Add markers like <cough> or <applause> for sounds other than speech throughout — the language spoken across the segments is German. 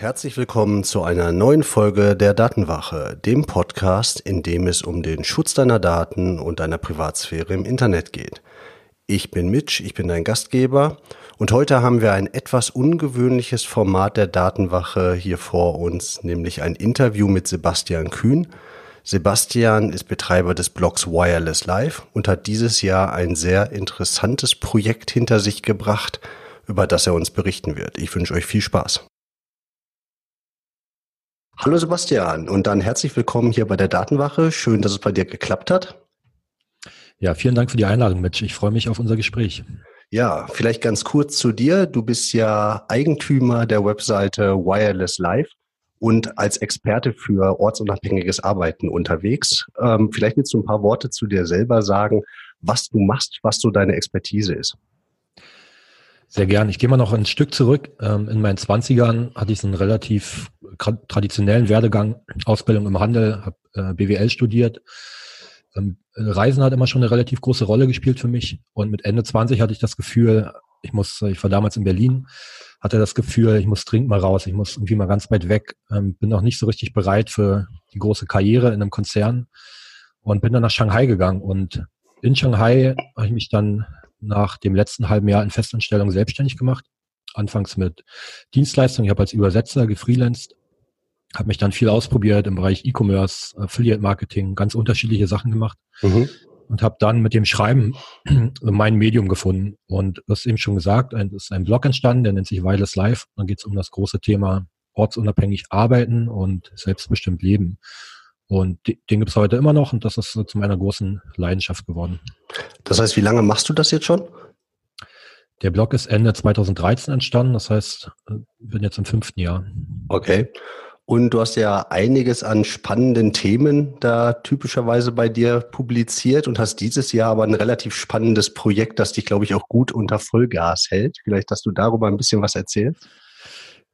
Herzlich willkommen zu einer neuen Folge der Datenwache, dem Podcast, in dem es um den Schutz deiner Daten und deiner Privatsphäre im Internet geht. Ich bin Mitch, ich bin dein Gastgeber und heute haben wir ein etwas ungewöhnliches Format der Datenwache hier vor uns, nämlich ein Interview mit Sebastian Kühn. Sebastian ist Betreiber des Blogs Wireless Live und hat dieses Jahr ein sehr interessantes Projekt hinter sich gebracht, über das er uns berichten wird. Ich wünsche euch viel Spaß. Hallo Sebastian und dann herzlich willkommen hier bei der Datenwache. Schön, dass es bei dir geklappt hat. Ja, vielen Dank für die Einladung, Mitch. Ich freue mich auf unser Gespräch. Ja, vielleicht ganz kurz zu dir. Du bist ja Eigentümer der Webseite Wireless Live und als Experte für ortsunabhängiges Arbeiten unterwegs. Ähm, vielleicht willst du ein paar Worte zu dir selber sagen, was du machst, was so deine Expertise ist. Sehr gern. Ich gehe mal noch ein Stück zurück. Ähm, in meinen Zwanzigern hatte ich einen relativ traditionellen Werdegang, Ausbildung im Handel, habe äh, BWL studiert. Ähm, Reisen hat immer schon eine relativ große Rolle gespielt für mich. Und mit Ende 20 hatte ich das Gefühl, ich muss, ich war damals in Berlin, hatte das Gefühl, ich muss dringend mal raus, ich muss irgendwie mal ganz weit weg, ähm, bin noch nicht so richtig bereit für die große Karriere in einem Konzern und bin dann nach Shanghai gegangen. Und in Shanghai habe ich mich dann nach dem letzten halben Jahr in Festanstellung selbstständig gemacht. Anfangs mit Dienstleistungen. Ich habe als Übersetzer gefreelanced, habe mich dann viel ausprobiert im Bereich E-Commerce, Affiliate Marketing, ganz unterschiedliche Sachen gemacht. Mhm. Und habe dann mit dem Schreiben <clears throat> mein Medium gefunden. Und du hast eben schon gesagt, es ist ein Blog entstanden, der nennt sich Wireless Life. Dann geht es um das große Thema ortsunabhängig arbeiten und selbstbestimmt leben. Und den gibt es heute immer noch und das ist so zu meiner großen Leidenschaft geworden. Das heißt, wie lange machst du das jetzt schon? Der Blog ist Ende 2013 entstanden, das heißt, ich äh, bin jetzt im fünften Jahr. Okay. Und du hast ja einiges an spannenden Themen da typischerweise bei dir publiziert und hast dieses Jahr aber ein relativ spannendes Projekt, das dich, glaube ich, auch gut unter Vollgas hält. Vielleicht, dass du darüber ein bisschen was erzählst.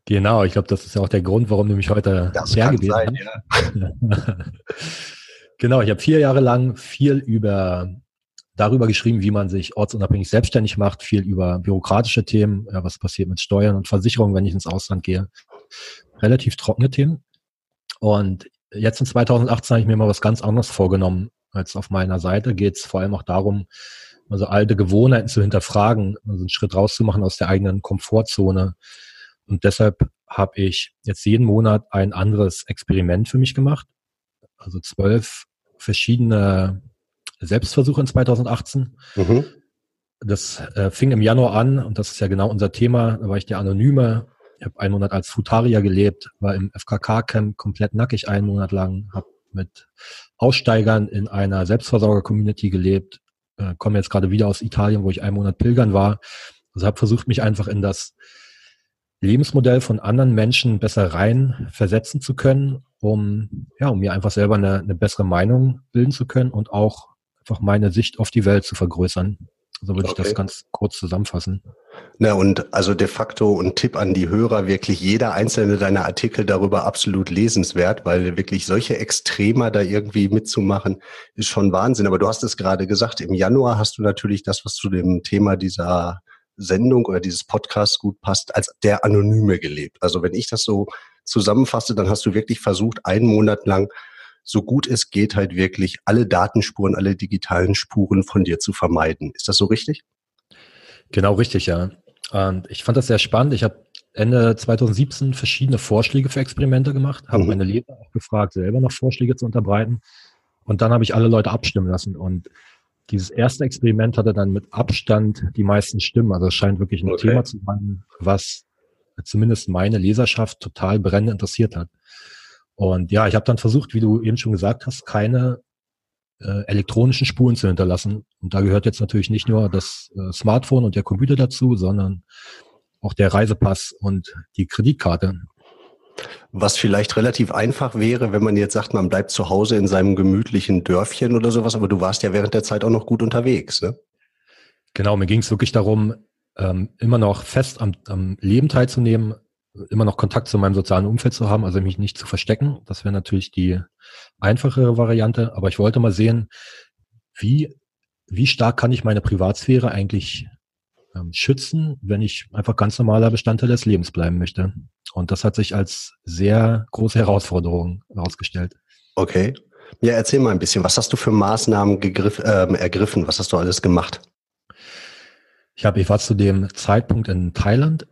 Genau, ich glaube, das ist ja auch der Grund, warum du mich heute das hergebeten hast. Ja. <laughs> genau, ich habe vier Jahre lang viel über darüber geschrieben, wie man sich ortsunabhängig selbstständig macht, viel über bürokratische Themen, ja, was passiert mit Steuern und Versicherungen, wenn ich ins Ausland gehe. Relativ trockene Themen. Und jetzt in 2018 habe ich mir mal was ganz anderes vorgenommen als auf meiner Seite. Geht es vor allem auch darum, also alte Gewohnheiten zu hinterfragen, also einen Schritt rauszumachen aus der eigenen Komfortzone, und deshalb habe ich jetzt jeden Monat ein anderes Experiment für mich gemacht. Also zwölf verschiedene Selbstversuche in 2018. Mhm. Das äh, fing im Januar an und das ist ja genau unser Thema. Da war ich der Anonyme. Ich habe einen Monat als Futarier gelebt, war im FKK-Camp komplett nackig einen Monat lang, habe mit Aussteigern in einer Selbstversorger-Community gelebt, äh, komme jetzt gerade wieder aus Italien, wo ich einen Monat pilgern war. Also habe versucht, mich einfach in das Lebensmodell von anderen Menschen besser rein versetzen zu können, um, ja, um mir einfach selber eine, eine bessere Meinung bilden zu können und auch einfach meine Sicht auf die Welt zu vergrößern. So würde okay. ich das ganz kurz zusammenfassen. Na und also de facto ein Tipp an die Hörer, wirklich jeder einzelne deiner Artikel darüber absolut lesenswert, weil wirklich solche Extremer da irgendwie mitzumachen, ist schon Wahnsinn. Aber du hast es gerade gesagt, im Januar hast du natürlich das, was zu dem Thema dieser Sendung oder dieses Podcast gut passt, als der Anonyme gelebt. Also wenn ich das so zusammenfasse, dann hast du wirklich versucht, einen Monat lang so gut es geht, halt wirklich alle Datenspuren, alle digitalen Spuren von dir zu vermeiden. Ist das so richtig? Genau richtig, ja. Und ich fand das sehr spannend. Ich habe Ende 2017 verschiedene Vorschläge für Experimente gemacht, habe mhm. meine Leser auch gefragt, selber noch Vorschläge zu unterbreiten. Und dann habe ich alle Leute abstimmen lassen. Und dieses erste Experiment hatte dann mit Abstand die meisten Stimmen. Also es scheint wirklich ein okay. Thema zu sein, was zumindest meine Leserschaft total brennend interessiert hat. Und ja, ich habe dann versucht, wie du eben schon gesagt hast, keine äh, elektronischen Spuren zu hinterlassen. Und da gehört jetzt natürlich nicht nur das äh, Smartphone und der Computer dazu, sondern auch der Reisepass und die Kreditkarte. Was vielleicht relativ einfach wäre, wenn man jetzt sagt, man bleibt zu Hause in seinem gemütlichen Dörfchen oder sowas, aber du warst ja während der Zeit auch noch gut unterwegs, ne? Genau, mir ging es wirklich darum, ähm, immer noch fest am, am Leben teilzunehmen, immer noch Kontakt zu meinem sozialen Umfeld zu haben, also mich nicht zu verstecken. Das wäre natürlich die einfachere Variante, aber ich wollte mal sehen, wie, wie stark kann ich meine Privatsphäre eigentlich ähm, schützen, wenn ich einfach ganz normaler Bestandteil des Lebens bleiben möchte. Und das hat sich als sehr große Herausforderung herausgestellt. Okay. Ja, erzähl mal ein bisschen. Was hast du für Maßnahmen gegriff, äh, ergriffen? Was hast du alles gemacht? Ich habe, ich war zu dem Zeitpunkt in Thailand,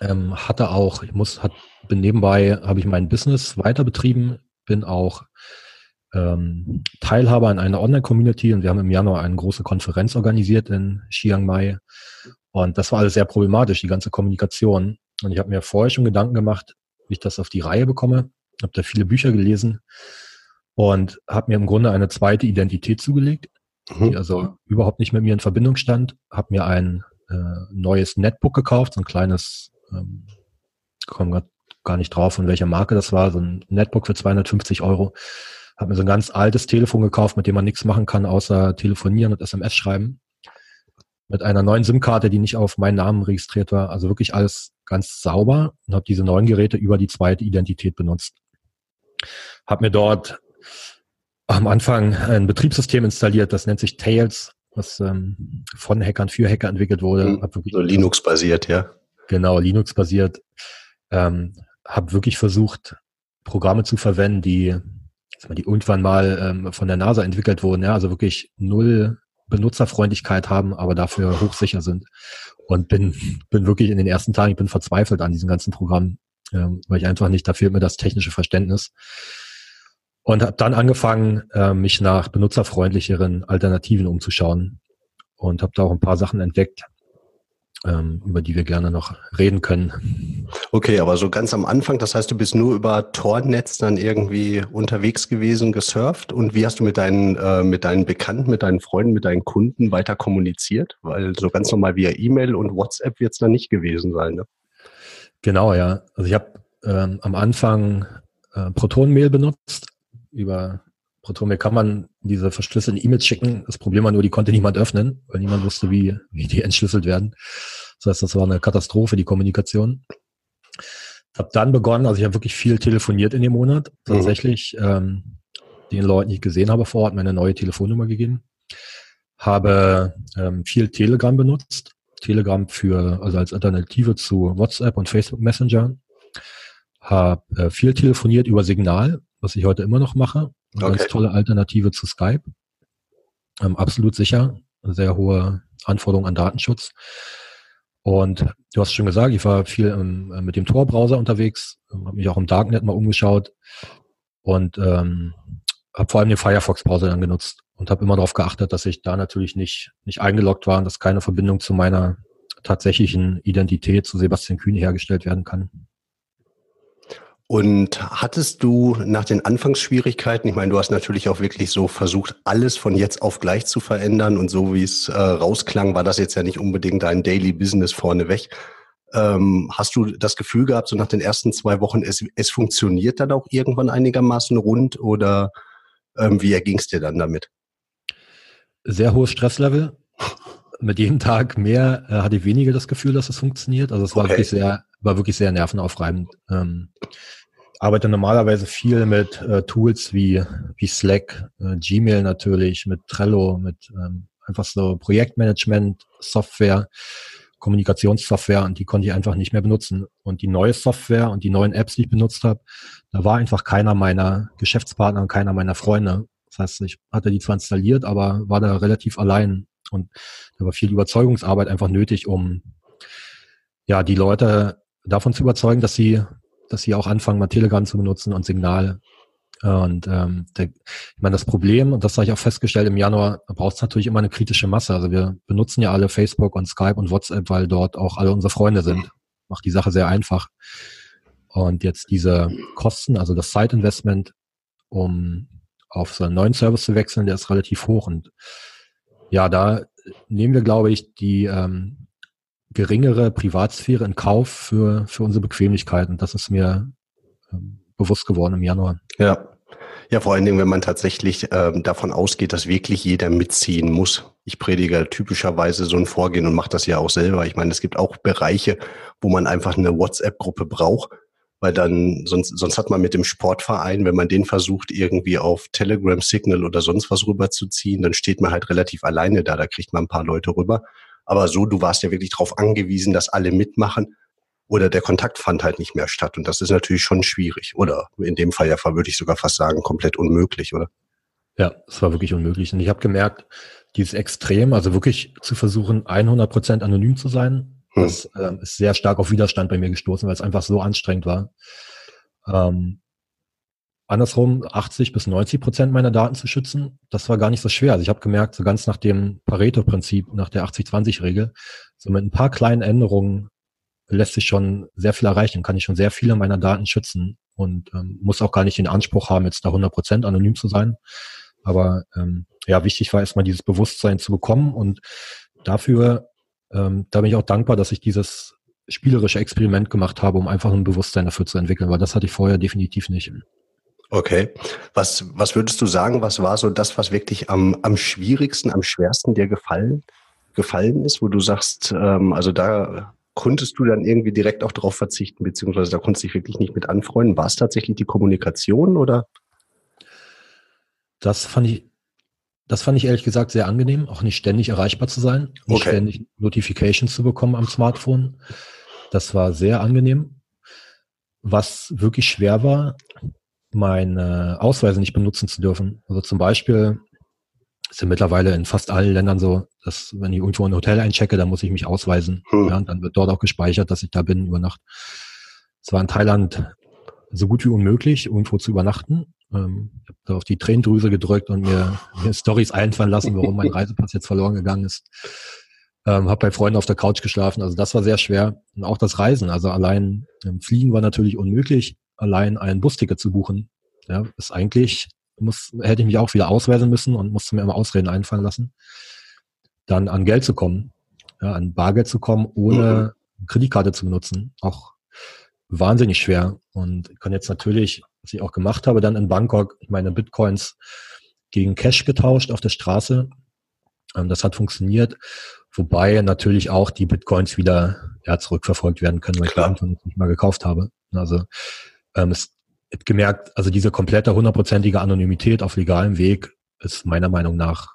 ähm, hatte auch, ich muss, hat, bin nebenbei, habe ich mein Business weiter betrieben, bin auch ähm, Teilhaber in einer Online-Community und wir haben im Januar eine große Konferenz organisiert in Chiang Mai. Und das war alles sehr problematisch, die ganze Kommunikation. Und ich habe mir vorher schon Gedanken gemacht, wie ich das auf die Reihe bekomme. Habe da viele Bücher gelesen und habe mir im Grunde eine zweite Identität zugelegt, mhm. die also überhaupt nicht mit mir in Verbindung stand. Habe mir ein äh, neues Netbook gekauft, so ein kleines, ähm, komme gar nicht drauf, von welcher Marke das war, so ein Netbook für 250 Euro. Habe mir so ein ganz altes Telefon gekauft, mit dem man nichts machen kann, außer telefonieren und SMS schreiben. Mit einer neuen SIM-Karte, die nicht auf meinen Namen registriert war. Also wirklich alles ganz sauber und habe diese neuen Geräte über die zweite Identität benutzt. Habe mir dort am Anfang ein Betriebssystem installiert, das nennt sich Tails, was ähm, von Hackern für Hacker entwickelt wurde. Mhm, so Linux-basiert, ja. Genau, Linux-basiert. Ähm, habe wirklich versucht, Programme zu verwenden, die, die irgendwann mal ähm, von der NASA entwickelt wurden, ja, also wirklich null Benutzerfreundlichkeit haben, aber dafür hochsicher sind. Und bin, bin wirklich in den ersten Tagen, ich bin verzweifelt an diesem ganzen Programm, ähm, weil ich einfach nicht, da fehlt mir das technische Verständnis. Und habe dann angefangen, äh, mich nach benutzerfreundlicheren Alternativen umzuschauen und habe da auch ein paar Sachen entdeckt, über die wir gerne noch reden können. Okay, aber so ganz am Anfang, das heißt, du bist nur über Tornetz dann irgendwie unterwegs gewesen, gesurft und wie hast du mit deinen, äh, mit deinen Bekannten, mit deinen Freunden, mit deinen Kunden weiter kommuniziert? Weil so ganz normal via E-Mail und WhatsApp wird es dann nicht gewesen sein, ne? Genau, ja. Also ich habe ähm, am Anfang äh, Proton-Mail benutzt. Über Proton-Mail kann man diese verschlüsselten E-Mails schicken. Das Problem war nur, die konnte niemand öffnen, weil niemand wusste, wie, wie die entschlüsselt werden. Das heißt, das war eine Katastrophe, die Kommunikation. Ich habe dann begonnen, also ich habe wirklich viel telefoniert in dem Monat. Mhm. Tatsächlich ähm, den Leuten, die ich gesehen habe vor Ort, meine neue Telefonnummer gegeben. Habe ähm, viel Telegram benutzt. Telegram für, also als Alternative zu WhatsApp und Facebook Messenger. Habe äh, viel telefoniert über Signal, was ich heute immer noch mache. Eine okay. ganz tolle Alternative zu Skype. Ähm, absolut sicher. Sehr hohe Anforderungen an Datenschutz. Und du hast schon gesagt, ich war viel ähm, mit dem Tor-Browser unterwegs, habe mich auch im Darknet mal umgeschaut und ähm, habe vor allem den Firefox-Browser dann genutzt und habe immer darauf geachtet, dass ich da natürlich nicht, nicht eingeloggt war und dass keine Verbindung zu meiner tatsächlichen Identität zu Sebastian Kühn hergestellt werden kann. Und hattest du nach den Anfangsschwierigkeiten, ich meine, du hast natürlich auch wirklich so versucht, alles von jetzt auf gleich zu verändern und so wie es äh, rausklang, war das jetzt ja nicht unbedingt dein Daily Business vorneweg. Ähm, hast du das Gefühl gehabt, so nach den ersten zwei Wochen, es, es funktioniert dann auch irgendwann einigermaßen rund oder ähm, wie erging es dir dann damit? Sehr hohes Stresslevel. Mit jedem Tag mehr äh, hatte ich weniger das Gefühl, dass es funktioniert. Also es war okay. wirklich sehr, war wirklich sehr nervenaufreibend. Ähm, arbeite normalerweise viel mit äh, Tools wie, wie Slack, äh, Gmail natürlich, mit Trello, mit ähm, einfach so Projektmanagement, Software, Kommunikationssoftware und die konnte ich einfach nicht mehr benutzen. Und die neue Software und die neuen Apps, die ich benutzt habe, da war einfach keiner meiner Geschäftspartner und keiner meiner Freunde. Das heißt, ich hatte die zwar installiert, aber war da relativ allein. Und da war viel Überzeugungsarbeit einfach nötig, um ja die Leute davon zu überzeugen, dass sie dass sie auch anfangen, mal Telegram zu benutzen und Signal. Und ähm, der, ich meine, das Problem, und das habe ich auch festgestellt im Januar, braucht es natürlich immer eine kritische Masse. Also wir benutzen ja alle Facebook und Skype und WhatsApp, weil dort auch alle unsere Freunde sind. Macht die Sache sehr einfach. Und jetzt diese Kosten, also das Site-Investment, um auf so einen neuen Service zu wechseln, der ist relativ hoch. Und ja, da nehmen wir, glaube ich, die ähm, geringere Privatsphäre in Kauf für, für unsere Bequemlichkeit. Und das ist mir ähm, bewusst geworden im Januar. Ja. Ja, vor allen Dingen, wenn man tatsächlich ähm, davon ausgeht, dass wirklich jeder mitziehen muss. Ich predige typischerweise so ein Vorgehen und mache das ja auch selber. Ich meine, es gibt auch Bereiche, wo man einfach eine WhatsApp-Gruppe braucht, weil dann sonst, sonst hat man mit dem Sportverein, wenn man den versucht, irgendwie auf Telegram Signal oder sonst was rüberzuziehen, dann steht man halt relativ alleine da. Da kriegt man ein paar Leute rüber. Aber so, du warst ja wirklich darauf angewiesen, dass alle mitmachen oder der Kontakt fand halt nicht mehr statt. Und das ist natürlich schon schwierig. Oder in dem Fall ja würde ich sogar fast sagen, komplett unmöglich, oder? Ja, es war wirklich unmöglich. Und ich habe gemerkt, dieses Extrem, also wirklich zu versuchen, 100 Prozent anonym zu sein. Das äh, ist sehr stark auf Widerstand bei mir gestoßen, weil es einfach so anstrengend war. Ähm, andersrum 80 bis 90 Prozent meiner Daten zu schützen, das war gar nicht so schwer. Also ich habe gemerkt, so ganz nach dem Pareto-Prinzip, nach der 80-20-Regel, so mit ein paar kleinen Änderungen lässt sich schon sehr viel erreichen, kann ich schon sehr viele meiner Daten schützen und ähm, muss auch gar nicht den Anspruch haben, jetzt da 100 Prozent anonym zu sein. Aber ähm, ja, wichtig war erstmal dieses Bewusstsein zu bekommen und dafür, ähm, da bin ich auch dankbar, dass ich dieses spielerische Experiment gemacht habe, um einfach ein Bewusstsein dafür zu entwickeln, weil das hatte ich vorher definitiv nicht. Okay. Was, was würdest du sagen, was war so das, was wirklich am, am schwierigsten, am schwersten dir gefallen, gefallen ist, wo du sagst, ähm, also da konntest du dann irgendwie direkt auch darauf verzichten, beziehungsweise da konntest du dich wirklich nicht mit anfreunden? War es tatsächlich die Kommunikation oder? Das fand ich, das fand ich ehrlich gesagt sehr angenehm, auch nicht ständig erreichbar zu sein, nicht okay. ständig Notifications zu bekommen am Smartphone. Das war sehr angenehm. Was wirklich schwer war, meine Ausweise nicht benutzen zu dürfen. Also zum Beispiel ist ja mittlerweile in fast allen Ländern so, dass wenn ich irgendwo ein Hotel einchecke, dann muss ich mich ausweisen. Hm. Ja, und dann wird dort auch gespeichert, dass ich da bin über Nacht. Es war in Thailand so gut wie unmöglich, irgendwo zu übernachten. Ähm, ich habe da auf die Tränendrüse gedrückt und mir, mir Stories einfallen lassen, warum mein <laughs> Reisepass jetzt verloren gegangen ist. Ähm, habe bei Freunden auf der Couch geschlafen. Also das war sehr schwer. Und auch das Reisen. Also allein ähm, Fliegen war natürlich unmöglich allein ein Busticket zu buchen, ja, ist eigentlich, muss, hätte ich mich auch wieder ausweisen müssen und musste mir immer Ausreden einfallen lassen. Dann an Geld zu kommen, ja, an Bargeld zu kommen, ohne mhm. Kreditkarte zu benutzen, auch wahnsinnig schwer. Und ich kann jetzt natürlich, was ich auch gemacht habe, dann in Bangkok meine Bitcoins gegen Cash getauscht auf der Straße. Ähm, das hat funktioniert, wobei natürlich auch die Bitcoins wieder ja, zurückverfolgt werden können, weil Klar. ich die nicht mal gekauft habe. Also ähm, es gemerkt, also diese komplette hundertprozentige Anonymität auf legalem Weg ist meiner Meinung nach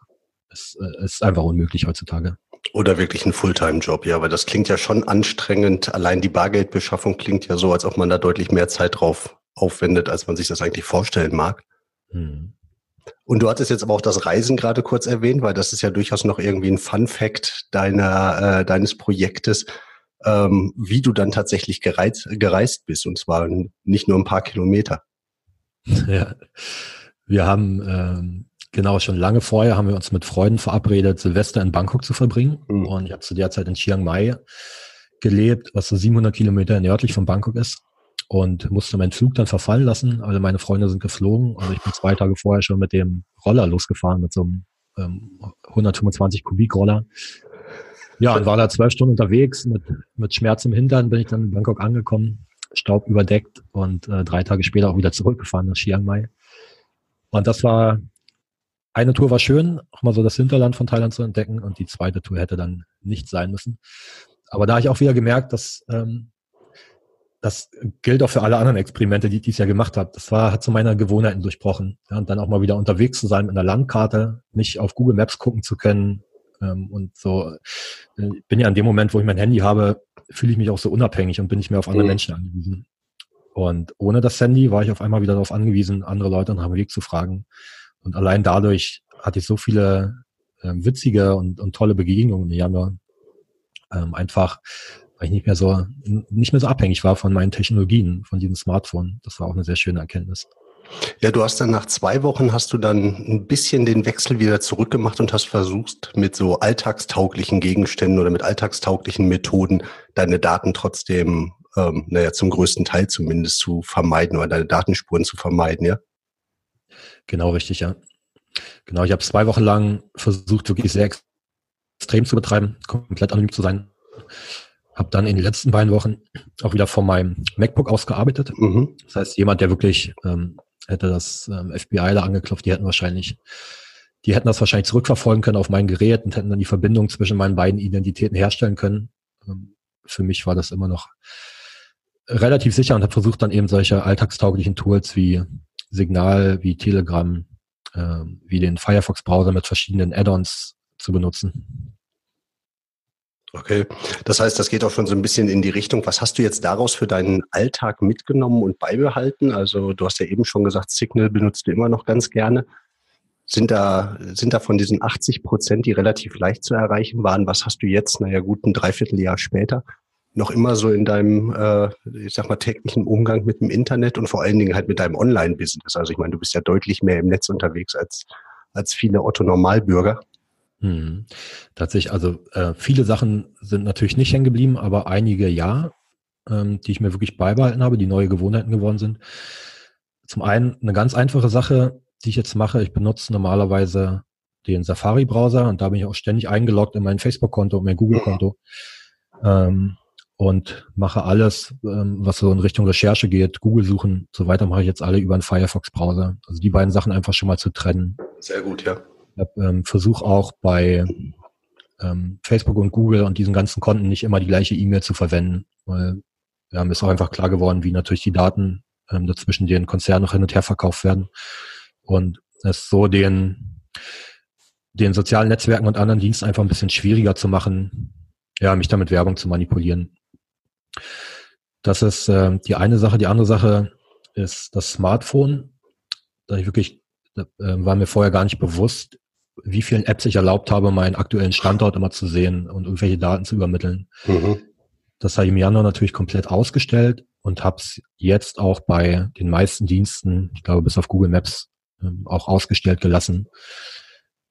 ist, äh, ist einfach unmöglich heutzutage. Oder wirklich ein Fulltime-Job, ja, weil das klingt ja schon anstrengend. Allein die Bargeldbeschaffung klingt ja so, als ob man da deutlich mehr Zeit drauf aufwendet, als man sich das eigentlich vorstellen mag. Hm. Und du hattest jetzt aber auch das Reisen gerade kurz erwähnt, weil das ist ja durchaus noch irgendwie ein Fun-Fact deiner, äh, deines Projektes ähm, wie du dann tatsächlich gereist, gereist bist. Und zwar nicht nur ein paar Kilometer. <laughs> Ja, wir haben ähm, genau schon lange vorher haben wir uns mit Freunden verabredet, Silvester in Bangkok zu verbringen. Mhm. Und ich habe zu der Zeit in Chiang Mai gelebt, was so 700 Kilometer nördlich von Bangkok ist. Und musste meinen Flug dann verfallen lassen. Alle meine Freunde sind geflogen. Also ich bin zwei Tage vorher schon mit dem Roller losgefahren, mit so einem ähm, 125 Kubik Roller ja, und war da zwölf Stunden unterwegs. Mit, mit Schmerz im Hintern bin ich dann in Bangkok angekommen, Staub überdeckt und äh, drei Tage später auch wieder zurückgefahren nach Chiang Mai. Und das war, eine Tour war schön, auch mal so das Hinterland von Thailand zu entdecken und die zweite Tour hätte dann nicht sein müssen. Aber da habe ich auch wieder gemerkt, dass ähm, das gilt auch für alle anderen Experimente, die ich dieses Jahr gemacht habe. Das war, hat zu meiner Gewohnheiten durchbrochen. Ja, und dann auch mal wieder unterwegs zu sein mit einer Landkarte, nicht auf Google Maps gucken zu können, ähm, und so äh, bin ja an dem Moment, wo ich mein Handy habe, fühle ich mich auch so unabhängig und bin nicht mehr auf andere mhm. Menschen angewiesen. Und ohne das Handy war ich auf einmal wieder darauf angewiesen, andere Leute nach dem Weg zu fragen. Und allein dadurch hatte ich so viele ähm, witzige und, und tolle Begegnungen im Januar. Ähm, einfach, weil ich nicht mehr so nicht mehr so abhängig war von meinen Technologien, von diesem Smartphone. Das war auch eine sehr schöne Erkenntnis. Ja, du hast dann nach zwei Wochen hast du dann ein bisschen den Wechsel wieder zurückgemacht und hast versucht, mit so alltagstauglichen Gegenständen oder mit alltagstauglichen Methoden deine Daten trotzdem, ähm, naja, zum größten Teil zumindest zu vermeiden oder deine Datenspuren zu vermeiden, ja? Genau, richtig, ja. Genau, ich habe zwei Wochen lang versucht, wirklich sehr extrem zu betreiben, komplett anonym zu sein habe dann in den letzten beiden Wochen auch wieder von meinem MacBook ausgearbeitet. Mhm. Das heißt, jemand, der wirklich ähm, hätte das ähm, FBI da angeklopft, die hätten wahrscheinlich, die hätten das wahrscheinlich zurückverfolgen können auf mein Gerät und hätten dann die Verbindung zwischen meinen beiden Identitäten herstellen können. Ähm, für mich war das immer noch relativ sicher und habe versucht dann eben solche alltagstauglichen Tools wie Signal, wie Telegram, äh, wie den Firefox-Browser mit verschiedenen Add-ons zu benutzen. Okay, das heißt, das geht auch schon so ein bisschen in die Richtung. Was hast du jetzt daraus für deinen Alltag mitgenommen und beibehalten? Also du hast ja eben schon gesagt, Signal benutzt du immer noch ganz gerne. Sind da, sind da von diesen 80 Prozent, die relativ leicht zu erreichen waren, was hast du jetzt, naja gut, ein Dreivierteljahr später, noch immer so in deinem, äh, ich sag mal, täglichen Umgang mit dem Internet und vor allen Dingen halt mit deinem Online-Business? Also ich meine, du bist ja deutlich mehr im Netz unterwegs als, als viele Otto-Normalbürger. Hm. Tatsächlich, also äh, viele Sachen sind natürlich nicht hängen geblieben, aber einige ja, ähm, die ich mir wirklich beibehalten habe, die neue Gewohnheiten geworden sind. Zum einen eine ganz einfache Sache, die ich jetzt mache. Ich benutze normalerweise den Safari-Browser und da bin ich auch ständig eingeloggt in mein Facebook-Konto und mein Google-Konto ähm, und mache alles, ähm, was so in Richtung Recherche geht, Google suchen, so weiter mache ich jetzt alle über einen Firefox-Browser. Also die beiden Sachen einfach schon mal zu trennen. Sehr gut, ja. Ähm, versuche auch bei ähm, Facebook und Google und diesen ganzen Konten nicht immer die gleiche E-Mail zu verwenden, weil ja, mir ist auch einfach klar geworden, wie natürlich die Daten ähm, dazwischen den Konzernen noch hin und her verkauft werden. Und es so den, den sozialen Netzwerken und anderen Diensten einfach ein bisschen schwieriger zu machen, ja, mich damit Werbung zu manipulieren. Das ist äh, die eine Sache. Die andere Sache ist das Smartphone. Da ich wirklich, äh, war mir vorher gar nicht bewusst, wie vielen Apps ich erlaubt habe, meinen aktuellen Standort immer zu sehen und irgendwelche Daten zu übermitteln. Mhm. Das habe ich im Januar natürlich komplett ausgestellt und habe es jetzt auch bei den meisten Diensten, ich glaube bis auf Google Maps, ähm, auch ausgestellt gelassen.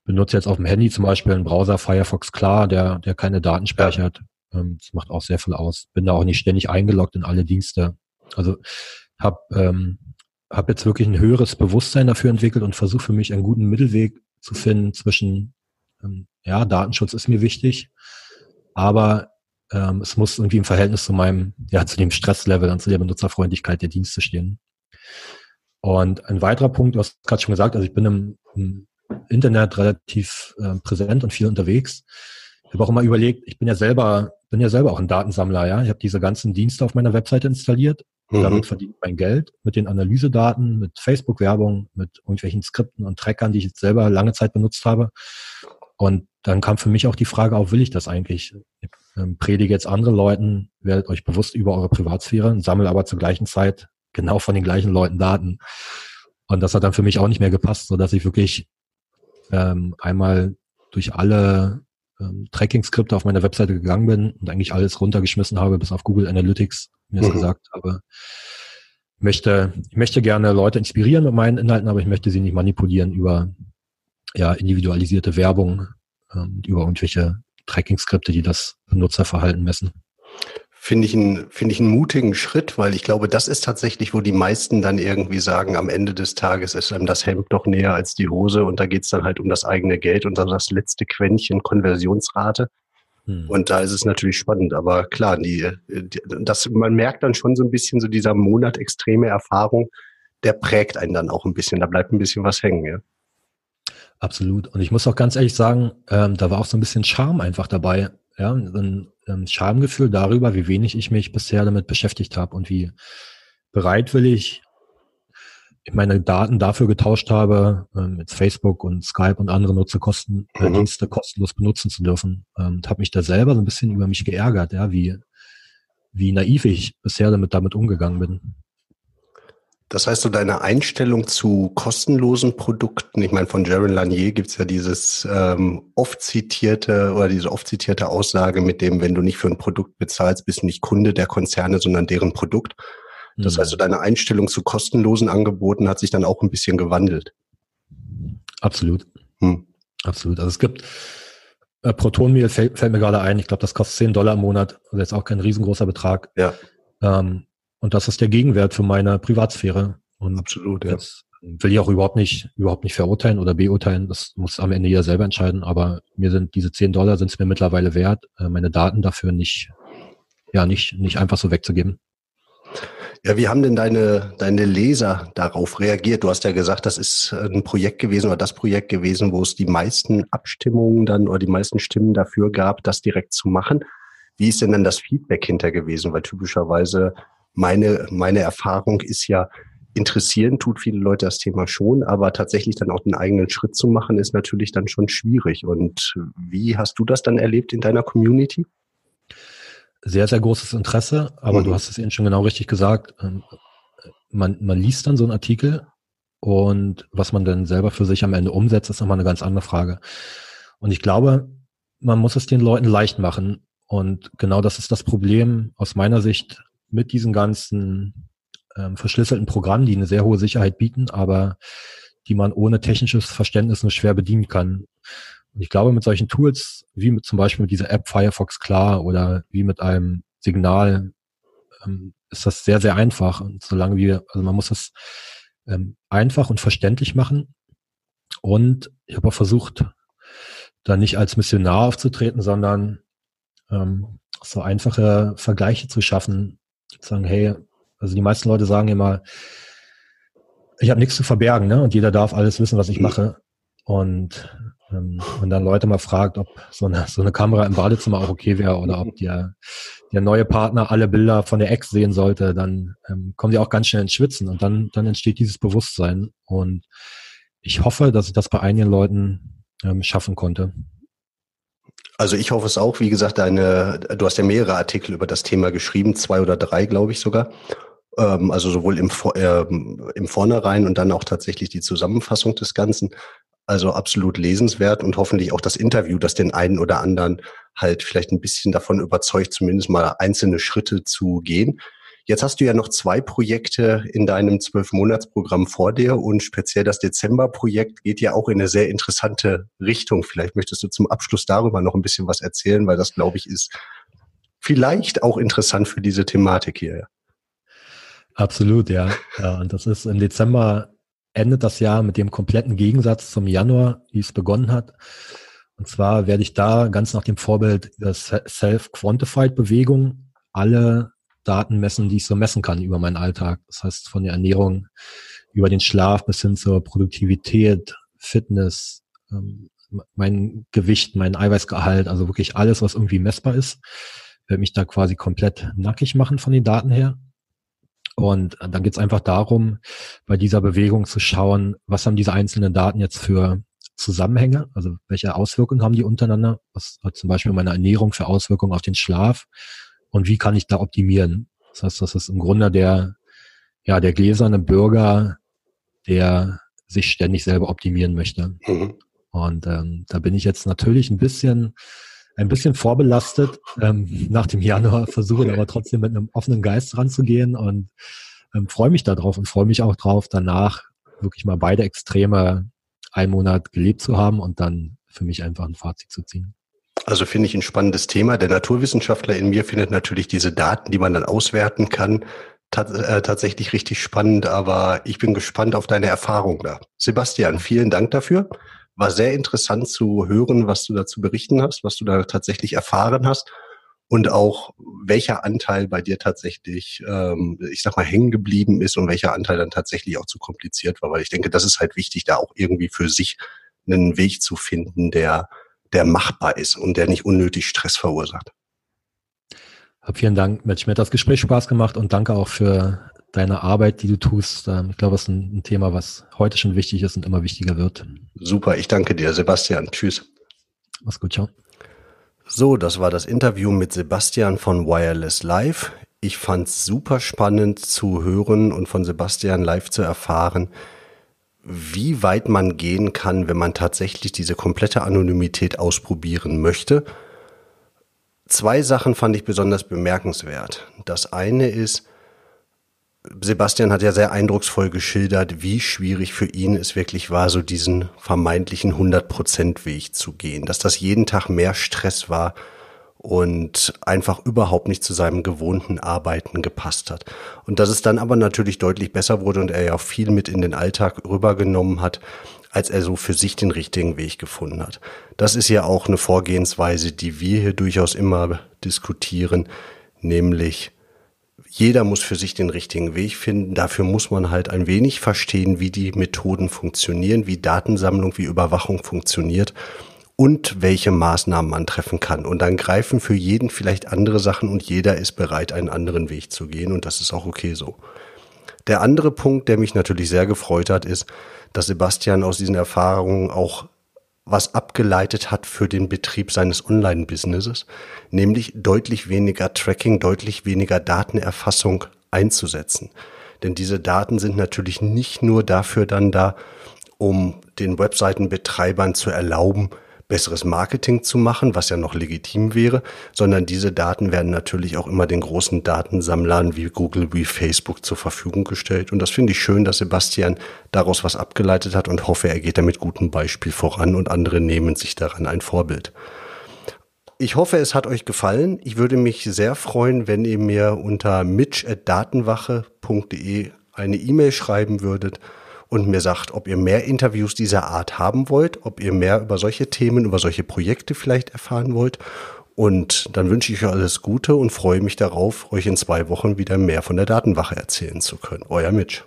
Benutze jetzt auf dem Handy zum Beispiel einen Browser Firefox Klar, der, der keine Daten speichert. Ähm, das macht auch sehr viel aus. Bin da auch nicht ständig eingeloggt in alle Dienste. Also habe ähm, hab jetzt wirklich ein höheres Bewusstsein dafür entwickelt und versuche für mich einen guten Mittelweg zu finden zwischen, ähm, ja, Datenschutz ist mir wichtig, aber ähm, es muss irgendwie im Verhältnis zu meinem, ja, zu dem Stresslevel und zu der Benutzerfreundlichkeit der Dienste stehen. Und ein weiterer Punkt, du hast gerade schon gesagt, also ich bin im, im Internet relativ äh, präsent und viel unterwegs. Ich habe auch immer überlegt, ich bin ja selber, bin ja selber auch ein Datensammler, ja. Ich habe diese ganzen Dienste auf meiner Webseite installiert Mhm. Damit verdiene ich mein Geld mit den Analysedaten, mit Facebook-Werbung, mit irgendwelchen Skripten und Trackern, die ich jetzt selber lange Zeit benutzt habe. Und dann kam für mich auch die Frage auf, will ich das eigentlich? Ich ähm, predige jetzt anderen Leuten, werdet euch bewusst über eure Privatsphäre, sammle aber zur gleichen Zeit genau von den gleichen Leuten Daten. Und das hat dann für mich auch nicht mehr gepasst, so dass ich wirklich ähm, einmal durch alle ähm, Tracking-Skripte auf meiner Webseite gegangen bin und eigentlich alles runtergeschmissen habe, bis auf Google Analytics, mir mhm. gesagt habe. Ich möchte, ich möchte gerne Leute inspirieren mit meinen Inhalten, aber ich möchte sie nicht manipulieren über ja, individualisierte Werbung, ähm, über irgendwelche Tracking-Skripte, die das Benutzerverhalten messen finde ich, einen, finde ich einen mutigen Schritt, weil ich glaube, das ist tatsächlich, wo die meisten dann irgendwie sagen, am Ende des Tages ist einem das Hemd doch näher als die Hose und da geht es dann halt um das eigene Geld und dann das letzte Quäntchen Konversionsrate. Hm. Und da ist es natürlich spannend, aber klar, die, die, das, man merkt dann schon so ein bisschen so dieser Monat extreme Erfahrung, der prägt einen dann auch ein bisschen, da bleibt ein bisschen was hängen, ja. Absolut. Und ich muss auch ganz ehrlich sagen, ähm, da war auch so ein bisschen Charme einfach dabei. Ja, ein, ein Schamgefühl darüber, wie wenig ich mich bisher damit beschäftigt habe und wie bereitwillig meine Daten dafür getauscht habe, ähm, mit Facebook und Skype und andere Nutzerkosten, äh, mhm. Dienste kostenlos benutzen zu dürfen. Ähm, und habe mich da selber so ein bisschen über mich geärgert, ja, wie, wie naiv ich bisher damit, damit umgegangen bin. Das heißt, so deine Einstellung zu kostenlosen Produkten, ich meine, von Jaron Lanier gibt's ja dieses ähm, oft zitierte oder diese oft zitierte Aussage mit dem, wenn du nicht für ein Produkt bezahlst, bist du nicht Kunde der Konzerne, sondern deren Produkt. Das mhm. heißt, so deine Einstellung zu kostenlosen Angeboten hat sich dann auch ein bisschen gewandelt. Absolut. Hm. Absolut. Also es gibt äh, Protonmehl fällt, fällt mir gerade ein, ich glaube, das kostet 10 Dollar im Monat, also jetzt auch kein riesengroßer Betrag. Ja. Ähm, und das ist der Gegenwert für meine Privatsphäre. Und Absolut, ja. Jetzt will ich auch überhaupt nicht, überhaupt nicht verurteilen oder beurteilen. Das muss am Ende jeder selber entscheiden. Aber mir sind diese 10 Dollar sind es mir mittlerweile wert, äh, meine Daten dafür nicht ja nicht, nicht einfach so wegzugeben. Ja, wie haben denn deine, deine Leser darauf reagiert? Du hast ja gesagt, das ist ein Projekt gewesen oder das Projekt gewesen, wo es die meisten Abstimmungen dann oder die meisten Stimmen dafür gab, das direkt zu machen. Wie ist denn dann das Feedback hinter gewesen? Weil typischerweise meine, meine Erfahrung ist ja, interessieren tut viele Leute das Thema schon, aber tatsächlich dann auch den eigenen Schritt zu machen, ist natürlich dann schon schwierig. Und wie hast du das dann erlebt in deiner Community? Sehr, sehr großes Interesse, aber mhm. du hast es eben schon genau richtig gesagt. Ähm, man, man liest dann so einen Artikel und was man dann selber für sich am Ende umsetzt, ist nochmal eine ganz andere Frage. Und ich glaube, man muss es den Leuten leicht machen. Und genau das ist das Problem aus meiner Sicht mit diesen ganzen ähm, verschlüsselten Programmen, die eine sehr hohe Sicherheit bieten, aber die man ohne technisches Verständnis nur schwer bedienen kann. Und ich glaube, mit solchen Tools, wie mit zum Beispiel mit dieser App Firefox Klar oder wie mit einem Signal, ähm, ist das sehr, sehr einfach. Und solange wir, also man muss es ähm, einfach und verständlich machen. Und ich habe auch versucht, da nicht als Missionar aufzutreten, sondern ähm, so einfache Vergleiche zu schaffen. Sagen, hey, also die meisten Leute sagen immer, ich habe nichts zu verbergen, ne? Und jeder darf alles wissen, was ich mache. Und und dann Leute mal fragt, ob so eine, so eine Kamera im Badezimmer auch okay wäre oder ob der, der neue Partner alle Bilder von der Ex sehen sollte, dann ähm, kommen die auch ganz schnell ins Schwitzen und dann, dann entsteht dieses Bewusstsein. Und ich hoffe, dass ich das bei einigen Leuten ähm, schaffen konnte. Also ich hoffe es auch. Wie gesagt, deine, du hast ja mehrere Artikel über das Thema geschrieben, zwei oder drei, glaube ich sogar. Ähm, also sowohl im, äh, im Vornherein und dann auch tatsächlich die Zusammenfassung des Ganzen. Also absolut lesenswert und hoffentlich auch das Interview, das den einen oder anderen halt vielleicht ein bisschen davon überzeugt, zumindest mal einzelne Schritte zu gehen. Jetzt hast du ja noch zwei Projekte in deinem Zwölf-Monats-Programm vor dir und speziell das Dezember-Projekt geht ja auch in eine sehr interessante Richtung. Vielleicht möchtest du zum Abschluss darüber noch ein bisschen was erzählen, weil das, glaube ich, ist vielleicht auch interessant für diese Thematik hier. Absolut, ja. ja und das ist im Dezember endet das Jahr mit dem kompletten Gegensatz zum Januar, wie es begonnen hat. Und zwar werde ich da ganz nach dem Vorbild der Self-Quantified-Bewegung alle Daten messen, die ich so messen kann über meinen Alltag. Das heißt, von der Ernährung über den Schlaf bis hin zur Produktivität, Fitness, ähm, mein Gewicht, mein Eiweißgehalt, also wirklich alles, was irgendwie messbar ist, werde mich da quasi komplett nackig machen von den Daten her und dann geht es einfach darum, bei dieser Bewegung zu schauen, was haben diese einzelnen Daten jetzt für Zusammenhänge, also welche Auswirkungen haben die untereinander, was hat zum Beispiel meine Ernährung für Auswirkungen auf den Schlaf und wie kann ich da optimieren. Das heißt, das ist im Grunde der, ja, der gläserne Bürger, der sich ständig selber optimieren möchte. Mhm. Und ähm, da bin ich jetzt natürlich ein bisschen ein bisschen vorbelastet ähm, nach dem Januar, versuche aber trotzdem mit einem offenen Geist ranzugehen und ähm, freue mich darauf und freue mich auch drauf, danach wirklich mal beide Extreme einen Monat gelebt zu haben und dann für mich einfach ein Fazit zu ziehen. Also finde ich ein spannendes Thema. Der Naturwissenschaftler in mir findet natürlich diese Daten, die man dann auswerten kann, äh, tatsächlich richtig spannend, aber ich bin gespannt auf deine Erfahrung da. Sebastian, vielen Dank dafür. War sehr interessant zu hören, was du dazu berichten hast, was du da tatsächlich erfahren hast und auch welcher Anteil bei dir tatsächlich, ähm, ich sag mal, hängen geblieben ist und welcher Anteil dann tatsächlich auch zu kompliziert war. Weil ich denke, das ist halt wichtig, da auch irgendwie für sich einen Weg zu finden, der, der machbar ist und der nicht unnötig Stress verursacht. Vielen Dank, Mensch, mir hat das Gespräch Spaß gemacht und danke auch für deine Arbeit, die du tust. Ähm, ich glaube, es ist ein Thema, was heute schon wichtig ist und immer wichtiger wird. Super, ich danke dir, Sebastian. Tschüss. Mach's gut, ciao. So, das war das Interview mit Sebastian von Wireless Live. Ich fand's super spannend zu hören und von Sebastian live zu erfahren, wie weit man gehen kann, wenn man tatsächlich diese komplette Anonymität ausprobieren möchte. Zwei Sachen fand ich besonders bemerkenswert. Das eine ist, Sebastian hat ja sehr eindrucksvoll geschildert, wie schwierig für ihn es wirklich war, so diesen vermeintlichen 100%-Weg zu gehen, dass das jeden Tag mehr Stress war und einfach überhaupt nicht zu seinem gewohnten Arbeiten gepasst hat. Und dass es dann aber natürlich deutlich besser wurde und er ja auch viel mit in den Alltag rübergenommen hat, als er so für sich den richtigen Weg gefunden hat. Das ist ja auch eine Vorgehensweise, die wir hier durchaus immer diskutieren, nämlich jeder muss für sich den richtigen Weg finden. Dafür muss man halt ein wenig verstehen, wie die Methoden funktionieren, wie Datensammlung, wie Überwachung funktioniert und welche Maßnahmen man treffen kann. Und dann greifen für jeden vielleicht andere Sachen und jeder ist bereit, einen anderen Weg zu gehen und das ist auch okay so. Der andere Punkt, der mich natürlich sehr gefreut hat, ist, dass Sebastian aus diesen Erfahrungen auch was abgeleitet hat für den Betrieb seines Online-Businesses, nämlich deutlich weniger Tracking, deutlich weniger Datenerfassung einzusetzen. Denn diese Daten sind natürlich nicht nur dafür dann da, um den Webseitenbetreibern zu erlauben, besseres Marketing zu machen, was ja noch legitim wäre, sondern diese Daten werden natürlich auch immer den großen Datensammlern wie Google, wie Facebook zur Verfügung gestellt. Und das finde ich schön, dass Sebastian daraus was abgeleitet hat und hoffe, er geht da mit gutem Beispiel voran und andere nehmen sich daran ein Vorbild. Ich hoffe, es hat euch gefallen. Ich würde mich sehr freuen, wenn ihr mir unter mitch.datenwache.de eine E-Mail schreiben würdet und mir sagt, ob ihr mehr Interviews dieser Art haben wollt, ob ihr mehr über solche Themen, über solche Projekte vielleicht erfahren wollt. Und dann wünsche ich euch alles Gute und freue mich darauf, euch in zwei Wochen wieder mehr von der Datenwache erzählen zu können. Euer Mitch.